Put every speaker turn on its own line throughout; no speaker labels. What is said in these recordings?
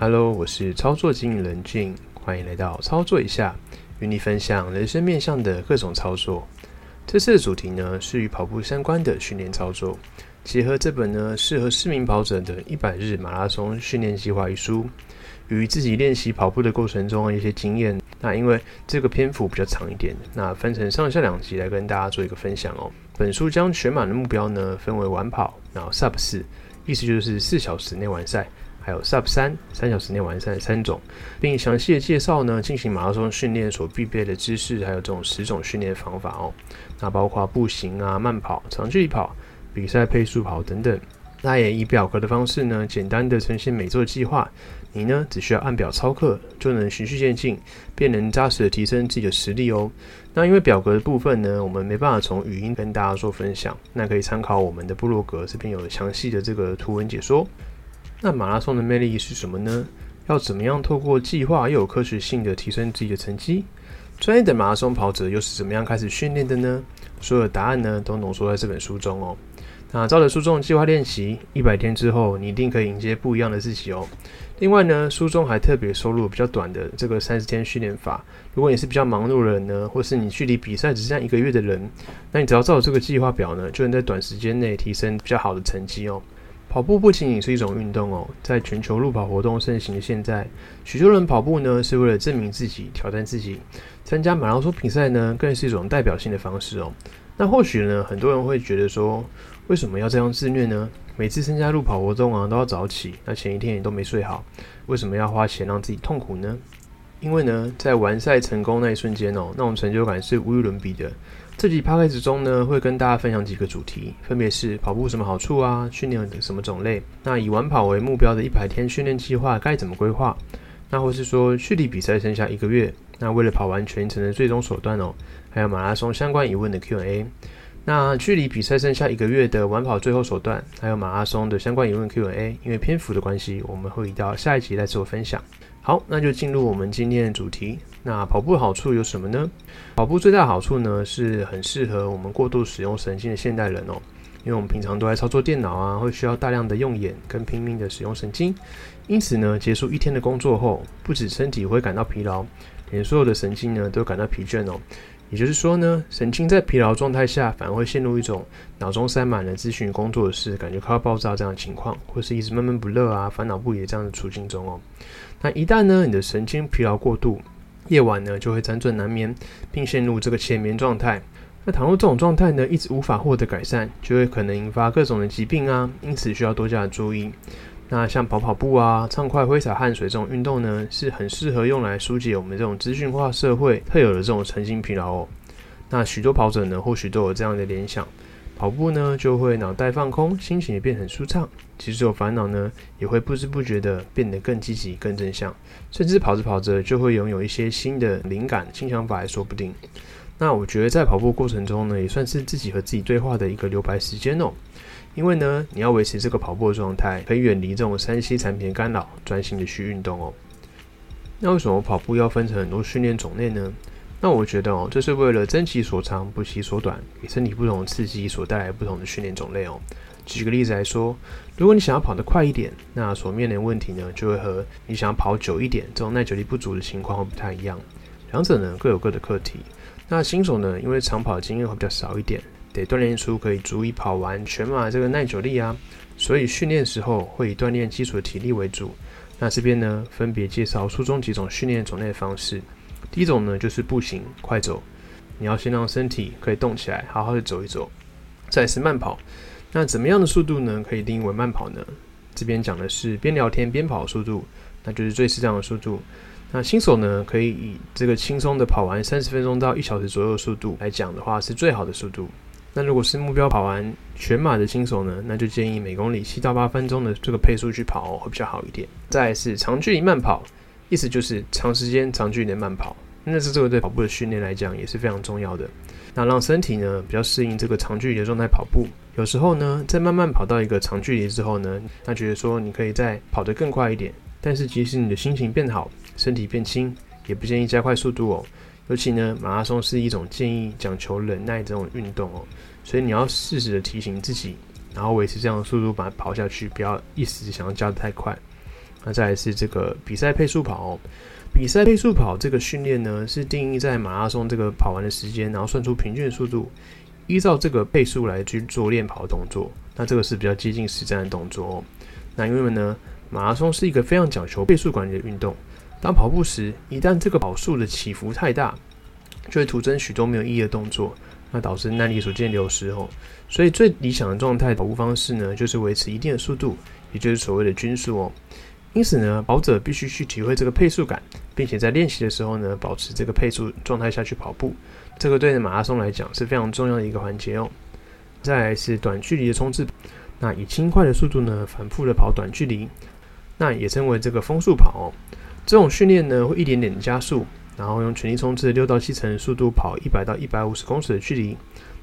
Hello，我是操作经理人俊，欢迎来到操作一下，与你分享人生面向的各种操作。这次的主题呢是与跑步相关的训练操作，结合这本呢适合市民跑者的一百日马拉松训练计划一书，与自己练习跑步的过程中的一些经验。那因为这个篇幅比较长一点，那分成上下两集来跟大家做一个分享哦。本书将全马的目标呢分为晚跑，然后 Sub 四，意思就是四小时内完赛。还有 Sub 三三小时内完善三种，并详细的介绍呢进行马拉松训练所必备的知识，还有这种十种训练方法哦。那包括步行啊、慢跑、长距离跑、比赛配速跑等等。那也以表格的方式呢，简单的呈现每周的计划。你呢只需要按表操课，就能循序渐进，便能扎实的提升自己的实力哦。那因为表格的部分呢，我们没办法从语音跟大家做分享，那可以参考我们的部落格，这边有详细的这个图文解说。那马拉松的魅力是什么呢？要怎么样透过计划又有科学性的提升自己的成绩？专业的马拉松跑者又是怎么样开始训练的呢？所有的答案呢都浓缩在这本书中哦。那照着书中的计划练习，一百天之后，你一定可以迎接不一样的自己哦。另外呢，书中还特别收录比较短的这个三十天训练法。如果你是比较忙碌的人呢，或是你距离比赛只剩一个月的人，那你只要照着这个计划表呢，就能在短时间内提升比较好的成绩哦。跑步不仅仅是一种运动哦，在全球路跑活动盛行的现在，许多人跑步呢是为了证明自己、挑战自己。参加马拉松比赛呢，更是一种代表性的方式哦。那或许呢，很多人会觉得说，为什么要这样自虐呢？每次参加路跑活动啊，都要早起，那前一天也都没睡好，为什么要花钱让自己痛苦呢？因为呢，在完赛成功那一瞬间哦，那种成就感是无与伦比的。这集 p o d c 中呢，会跟大家分享几个主题，分别是跑步什么好处啊，训练的什么种类，那以晚跑为目标的一百天训练计划该怎么规划，那或是说距离比赛剩下一个月，那为了跑完全程的最终手段哦，还有马拉松相关疑问的 Q&A，那距离比赛剩下一个月的晚跑最后手段，还有马拉松的相关疑问 Q&A，因为篇幅的关系，我们会移到下一集来做分享。好，那就进入我们今天的主题。那跑步好处有什么呢？跑步最大好处呢，是很适合我们过度使用神经的现代人哦。因为我们平常都在操作电脑啊，会需要大量的用眼跟拼命的使用神经。因此呢，结束一天的工作后，不止身体会感到疲劳，连所有的神经呢都感到疲倦哦。也就是说呢，神经在疲劳状态下，反而会陷入一种脑中塞满了咨询工作的事，感觉快要爆炸这样的情况，或是一直闷闷不乐啊，烦恼不已这样的处境中哦。那一旦呢，你的神经疲劳过度，夜晚呢就会辗转难眠，并陷入这个浅眠状态。那倘若这种状态呢一直无法获得改善，就会可能引发各种的疾病啊，因此需要多加的注意。那像跑跑步啊、畅快挥洒汗水这种运动呢，是很适合用来疏解我们这种资讯化社会特有的这种神经疲劳哦。那许多跑者呢，或许都有这样的联想。跑步呢，就会脑袋放空，心情也变很舒畅。其实有烦恼呢，也会不知不觉的变得更积极、更正向，甚至跑着跑着就会拥有一些新的灵感、新想法，也说不定。那我觉得在跑步过程中呢，也算是自己和自己对话的一个留白时间哦。因为呢，你要维持这个跑步的状态，可以远离这种三 C 产品的干扰，专心的去运动哦。那为什么跑步要分成很多训练种类呢？那我觉得哦，这是为了增其所长，补其所短，给身体不同的刺激所带来不同的训练种类哦。举个例子来说，如果你想要跑得快一点，那所面临问题呢，就会和你想要跑久一点这种耐久力不足的情况会不太一样。两者呢各有各的课题。那新手呢，因为长跑经验会比较少一点，得锻炼出可以足以跑完全马这个耐久力啊，所以训练时候会以锻炼基础的体力为主。那这边呢，分别介绍书中几种训练种类的方式。第一种呢，就是步行快走，你要先让身体可以动起来，好好的走一走。再是慢跑，那怎么样的速度呢？可以定义为慢跑呢？这边讲的是边聊天边跑的速度，那就是最适当的速度。那新手呢，可以以这个轻松的跑完三十分钟到一小时左右的速度来讲的话，是最好的速度。那如果是目标跑完全马的新手呢，那就建议每公里七到八分钟的这个配速去跑会比较好一点。再是长距离慢跑。意思就是长时间、长距离的慢跑，那是这个对跑步的训练来讲也是非常重要的。那让身体呢比较适应这个长距离的状态跑步。有时候呢，在慢慢跑到一个长距离之后呢，那觉得说你可以再跑得更快一点。但是即使你的心情变好，身体变轻，也不建议加快速度哦。尤其呢，马拉松是一种建议讲求忍耐这种运动哦，所以你要适时的提醒自己，然后维持这样的速度把它跑下去，不要一时想要加得太快。那再来是这个比赛配速跑。比赛配速跑这个训练呢，是定义在马拉松这个跑完的时间，然后算出平均的速度，依照这个配速来去做练跑动作。那这个是比较接近实战的动作哦。那因为呢，马拉松是一个非常讲求配速管理的运动。当跑步时，一旦这个跑速的起伏太大，就会徒增许多没有意义的动作，那导致耐力逐渐流失哦。所以最理想的状态跑步方式呢，就是维持一定的速度，也就是所谓的均速哦。因此呢，跑者必须去体会这个配速感，并且在练习的时候呢，保持这个配速状态下去跑步。这个对马拉松来讲是非常重要的一个环节哦。再来是短距离的冲刺，那以轻快的速度呢，反复的跑短距离，那也称为这个风速跑哦。这种训练呢，会一点点加速，然后用全力冲刺六到七成的速度跑一百到一百五十公尺的距离。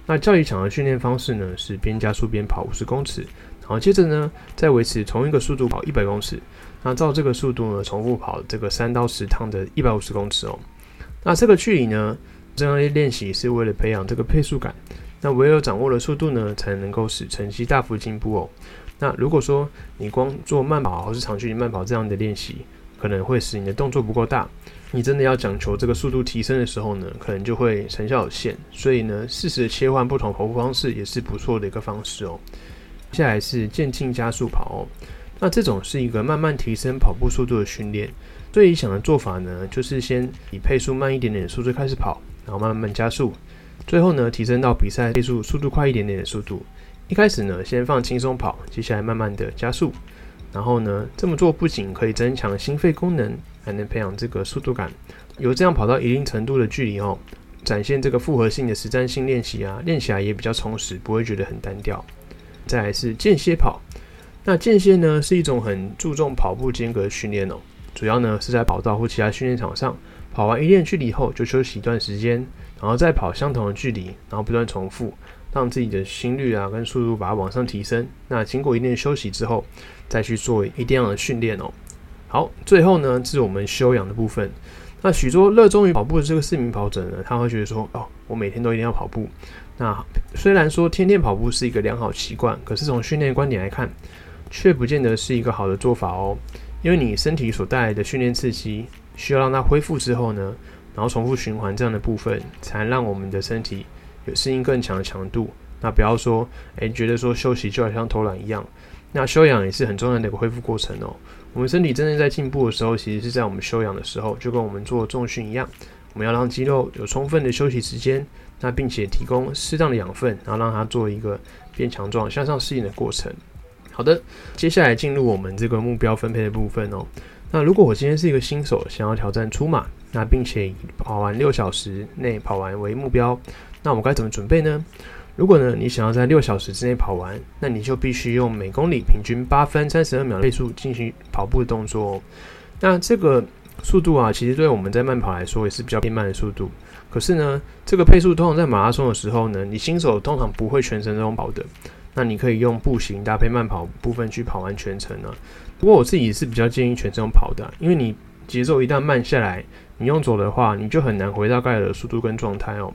那较理想的训练方式呢，是边加速边跑五十公尺，好接着呢，再维持同一个速度跑一百公尺。那照这个速度呢，重复跑这个三到十趟的一百五十公尺哦。那这个距离呢，这样练习是为了培养这个配速感。那唯有掌握了速度呢，才能够使成绩大幅进步哦。那如果说你光做慢跑或是长距离慢跑这样的练习，可能会使你的动作不够大，你真的要讲求这个速度提升的时候呢，可能就会成效有限。所以呢，适时的切换不同跑步方式也是不错的一个方式哦。接下来是渐进加速跑哦，那这种是一个慢慢提升跑步速度的训练。最理想的做法呢，就是先以配速慢一点点的速度开始跑，然后慢慢加速，最后呢提升到比赛配速速度快一点点的速度。一开始呢，先放轻松跑，接下来慢慢的加速。然后呢，这么做不仅可以增强心肺功能，还能培养这个速度感。有这样跑到一定程度的距离哦，展现这个复合性的实战性练习啊，练起来也比较充实，不会觉得很单调。再来是间歇跑，那间歇呢是一种很注重跑步间隔训练哦，主要呢是在跑道或其他训练场上跑完一定距离后就休息一段时间，然后再跑相同的距离，然后不断重复。让自己的心率啊跟速度把它往上提升。那经过一定的休息之后，再去做一定样的训练哦。好，最后呢是我们休养的部分。那许多热衷于跑步的这个市民跑者呢，他会觉得说：哦，我每天都一定要跑步。那虽然说天天跑步是一个良好习惯，可是从训练观点来看，却不见得是一个好的做法哦。因为你身体所带来的训练刺激，需要让它恢复之后呢，然后重复循环这样的部分，才让我们的身体。有适应更强的强度，那不要说，诶，觉得说休息就好像偷懒一样。那休养也是很重要的一个恢复过程哦。我们身体真正在进步的时候，其实是在我们休养的时候，就跟我们做重训一样，我们要让肌肉有充分的休息时间，那并且提供适当的养分，然后让它做一个变强壮、向上适应的过程。好的，接下来进入我们这个目标分配的部分哦。那如果我今天是一个新手，想要挑战出马，那并且以跑完六小时内跑完为目标。那我该怎么准备呢？如果呢，你想要在六小时之内跑完，那你就必须用每公里平均八分三十二秒的配速进行跑步的动作。哦那这个速度啊，其实对我们在慢跑来说也是比较偏慢的速度。可是呢，这个配速通常在马拉松的时候呢，你新手通常不会全程这种跑的。那你可以用步行搭配慢跑部分去跑完全程呢。不过我自己是比较建议全程跑的，因为你节奏一旦慢下来，你用走的话，你就很难回到该有的速度跟状态哦。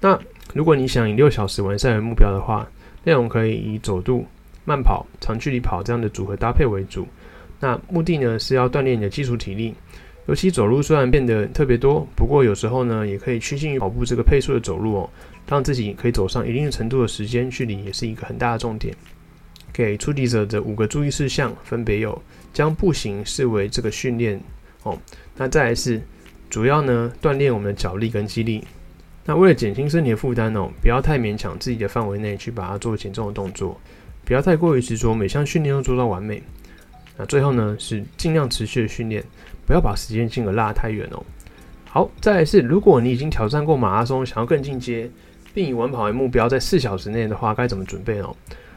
那如果你想以六小时完赛为目标的话，内容可以以走度、慢跑、长距离跑这样的组合搭配为主。那目的呢是要锻炼你的基础体力，尤其走路虽然变得特别多，不过有时候呢也可以趋近于跑步这个配速的走路哦，让自己可以走上一定程度的时间距离，也是一个很大的重点。给初级者的五个注意事项分别有：将步行视为这个训练哦，那再来是主要呢锻炼我们的脚力跟肌力。那为了减轻身体的负担哦，不要太勉强自己的范围内去把它做减重的动作，不要太过于执着每项训练都做到完美。那最后呢是尽量持续的训练，不要把时间间隔拉太远哦。好，再来是如果你已经挑战过马拉松，想要更进阶，并以完跑为目标，在四小时内的话，该怎么准备哦？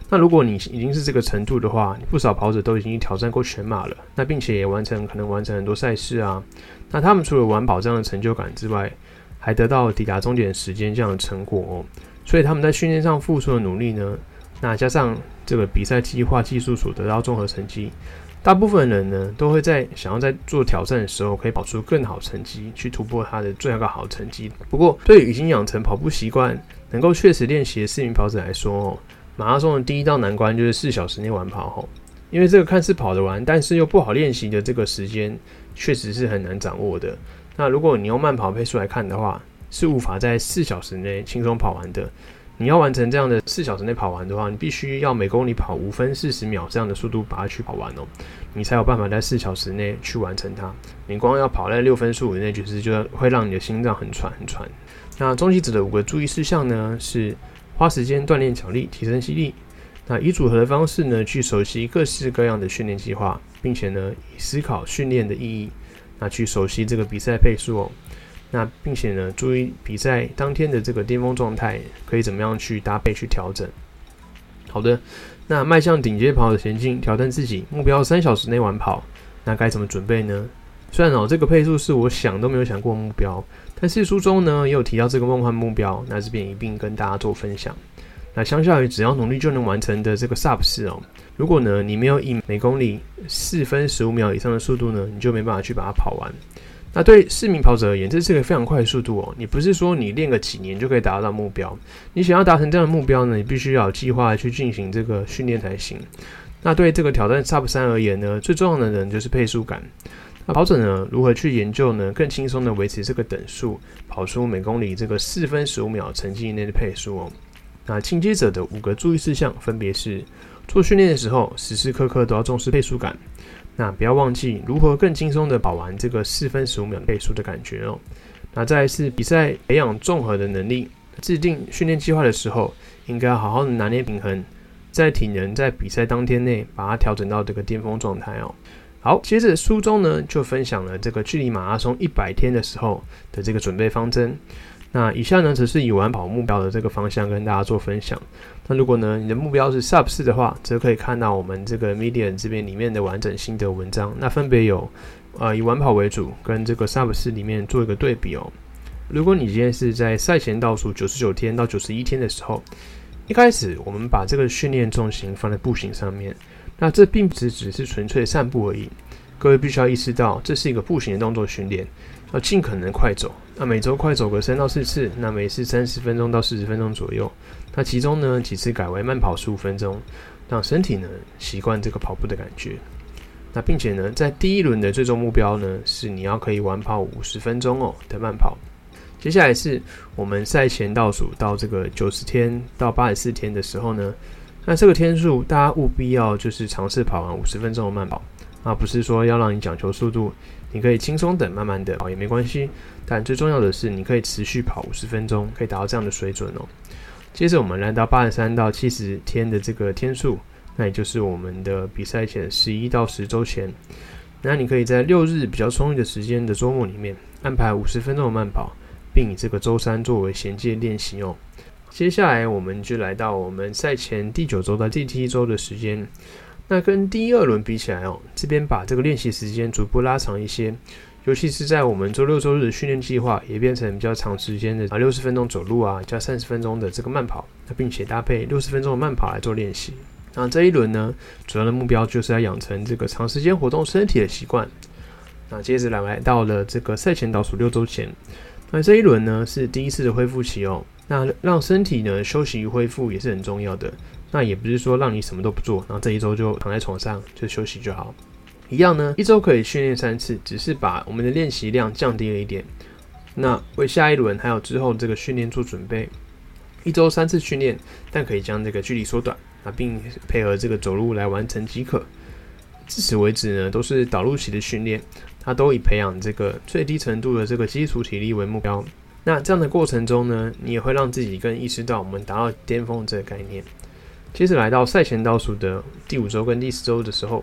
那如果你已经是这个程度的话，不少跑者都已经挑战过全马了，那并且也完成可能完成很多赛事啊。那他们除了完跑这样的成就感之外，还得到抵达终点时间这样的成果哦，所以他们在训练上付出的努力呢，那加上这个比赛计划技术所得到综合成绩，大部分人呢都会在想要在做挑战的时候可以跑出更好成绩，去突破他的最后一个好成绩。不过对于已经养成跑步习惯、能够确实练习的市民跑者来说，马拉松的第一道难关就是四小时内完跑哦。因为这个看似跑得完，但是又不好练习的这个时间，确实是很难掌握的。那如果你用慢跑配速来看的话，是无法在四小时内轻松跑完的。你要完成这样的四小时内跑完的话，你必须要每公里跑五分四十秒这样的速度把它去跑完哦，你才有办法在四小时内去完成它。你光要跑在六分数以内，就是就会让你的心脏很喘很喘。那终极者的五个注意事项呢，是花时间锻炼脚力，提升吸力。那以组合的方式呢，去熟悉各式各样的训练计划，并且呢，以思考训练的意义，那去熟悉这个比赛配速哦。那并且呢，注意比赛当天的这个巅峰状态，可以怎么样去搭配去调整。好的，那迈向顶尖跑的前进，挑战自己，目标三小时内完跑，那该怎么准备呢？虽然哦，这个配速是我想都没有想过目标，但是书中呢也有提到这个梦幻目标，那这边一并跟大家做分享。那相较于只要努力就能完成的这个 sub 四哦，如果呢你没有以每公里四分十五秒以上的速度呢，你就没办法去把它跑完。那对市民跑者而言，这是个非常快的速度哦。你不是说你练个几年就可以达到目标，你想要达成这样的目标呢，你必须要有计划去进行这个训练才行。那对这个挑战 SUP 三而言呢，最重要的人就是配速感。那跑者呢，如何去研究呢？更轻松的维持这个等速，跑出每公里这个四分十五秒成绩以内的配速哦。那进阶者的五个注意事项分别是：做训练的时候，时时刻刻都要重视配速感。那不要忘记如何更轻松的跑完这个四分十五秒配速的感觉哦。那再是比赛培养综合的能力，制定训练计划的时候，应该好好的拿捏平衡，在体能在比赛当天内把它调整到这个巅峰状态哦。好，接着书中呢就分享了这个距离马拉松一百天的时候的这个准备方针。那以下呢，则是以完跑目标的这个方向跟大家做分享。那如果呢，你的目标是 Sub 四的话，则可以看到我们这个 Medium 这边里面的完整心得文章。那分别有，呃，以完跑为主，跟这个 Sub 四里面做一个对比哦。如果你今天是在赛前倒数九十九天到九十一天的时候，一开始我们把这个训练重心放在步行上面，那这并不只只是纯粹散步而已。各位必须要意识到，这是一个步行的动作训练。要尽可能快走，那每周快走个三到四次，那每次三十分钟到四十分钟左右。那其中呢几次改为慢跑十五分钟，让身体呢习惯这个跑步的感觉。那并且呢，在第一轮的最终目标呢是你要可以完跑五十分钟哦的慢跑。接下来是我们赛前倒数到这个九十天到八十四天的时候呢，那这个天数大家务必要就是尝试跑完五十分钟的慢跑，而不是说要让你讲求速度。你可以轻松等，慢慢的跑也没关系。但最重要的是，你可以持续跑五十分钟，可以达到这样的水准哦。接着我们来到八十三到七十天的这个天数，那也就是我们的比赛前十一到十周前。那你可以在六日比较充裕的时间的周末里面安排五十分钟的慢跑，并以这个周三作为衔接练习哦。接下来我们就来到我们赛前第九周到第七周的时间。那跟第二轮比起来哦，这边把这个练习时间逐步拉长一些，尤其是在我们周六周日的训练计划也变成比较长时间的啊，六十分钟走路啊，加三十分钟的这个慢跑，那并且搭配六十分钟的慢跑来做练习。那这一轮呢，主要的目标就是要养成这个长时间活动身体的习惯。那接着来来到了这个赛前倒数六周前，那这一轮呢是第一次的恢复期哦，那让身体呢休息恢复也是很重要的。那也不是说让你什么都不做，然后这一周就躺在床上就休息就好，一样呢，一周可以训练三次，只是把我们的练习量降低了一点。那为下一轮还有之后这个训练做准备，一周三次训练，但可以将这个距离缩短，啊，并配合这个走路来完成即可。至此为止呢，都是导入期的训练，它都以培养这个最低程度的这个基础体力为目标。那这样的过程中呢，你也会让自己更意识到我们达到巅峰这个概念。接着来到赛前倒数的第五周跟第四周的时候，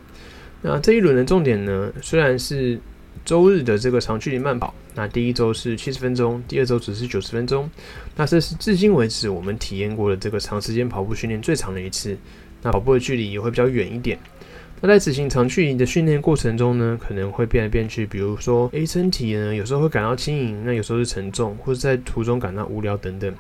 那这一轮的重点呢，虽然是周日的这个长距离慢跑，那第一周是七十分钟，第二周只是九十分钟，那这是至今为止我们体验过的这个长时间跑步训练最长的一次。那跑步的距离也会比较远一点。那在执行长距离的训练过程中呢，可能会变来变去，比如说 A 身体呢有时候会感到轻盈，那有时候是沉重，或者在途中感到无聊等等。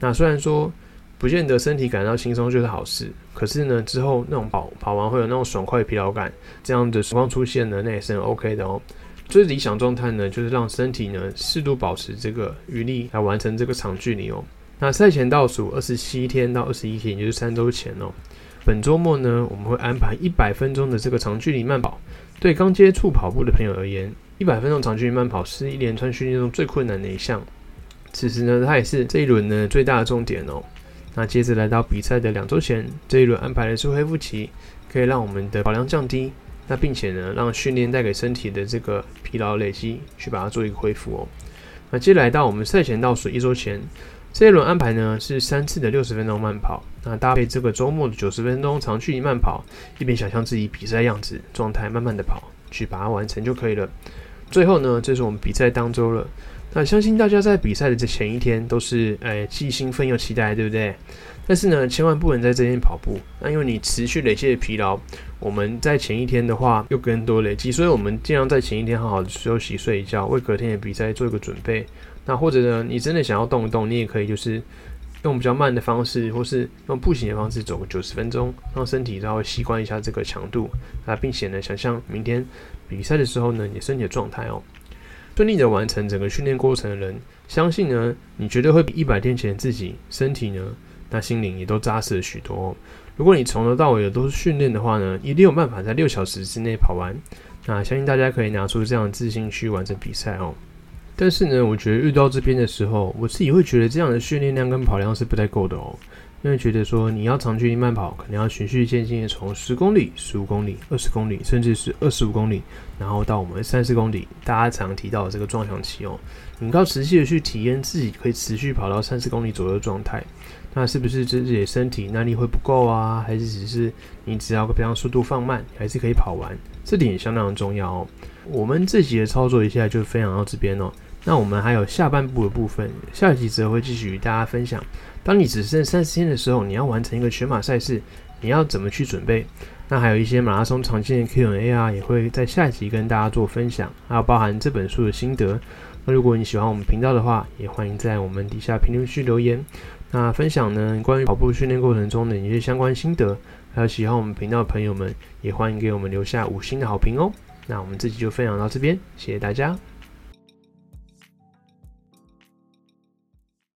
那虽然说。不见得身体感到轻松就是好事，可是呢，之后那种跑跑完会有那种爽快疲劳感，这样的情况出现呢，那也是很 OK 的哦。最理想状态呢，就是让身体呢适度保持这个余力来完成这个长距离哦。那赛前倒数二十七天到二十一天，也就是三周前哦，本周末呢，我们会安排一百分钟的这个长距离慢跑。对刚接触跑步的朋友而言，一百分钟长距离慢跑是一连串训练中最困难的一项。此时呢，它也是这一轮呢最大的重点哦。那接着来到比赛的两周前，这一轮安排的是恢复期，可以让我们的跑量降低，那并且呢，让训练带给身体的这个疲劳累积，去把它做一个恢复哦。那接着来到我们赛前倒数一周前，这一轮安排呢是三次的六十分钟慢跑，那搭配这个周末的九十分钟长距离慢跑，一边想象自己比赛样子状态，慢慢的跑，去把它完成就可以了。最后呢，这是我们比赛当周了。那相信大家在比赛的这前一天都是诶既兴奋又期待，对不对？但是呢，千万不能在这天跑步，那因为你持续累积的疲劳，我们在前一天的话又更多累积，所以我们尽量在前一天好好的休息睡一觉，为隔天的比赛做一个准备。那或者呢，你真的想要动一动，你也可以就是用比较慢的方式，或是用步行的方式走个九十分钟，让身体稍微习惯一下这个强度啊，并且呢，想象明天比赛的时候呢，你身体的状态哦。顺利的完成整个训练过程的人，相信呢，你绝对会比一百天前自己身体呢，那心灵也都扎实了许多。如果你从头到尾的都是训练的话呢，一定有办法在六小时之内跑完。那相信大家可以拿出这样的自信去完成比赛哦。但是呢，我觉得遇到这边的时候，我自己会觉得这样的训练量跟跑量是不太够的哦。因为觉得说你要长距离慢跑，可能要循序渐进的从十公里、十五公里、二十公里，甚至是二十五公里，然后到我们三十公里，大家常提到的这个撞墙期哦，你要持续的去体验自己可以持续跑到三十公里左右的状态，那是不是自己的身体耐力会不够啊？还是只是你只要培养速度放慢，还是可以跑完？这点也相当的重要哦。我们这集的操作一下就分享到这边哦。那我们还有下半部的部分，下一集则会继续与大家分享。当你只剩三十天的时候，你要完成一个全马赛事，你要怎么去准备？那还有一些马拉松常见的 Q&A 啊，也会在下一集跟大家做分享，还有包含这本书的心得。那如果你喜欢我们频道的话，也欢迎在我们底下评论区留言，那分享呢关于跑步训练过程中的一些相关心得。还有喜欢我们频道的朋友们，也欢迎给我们留下五星的好评哦。那我们这集就分享到这边，谢谢大家。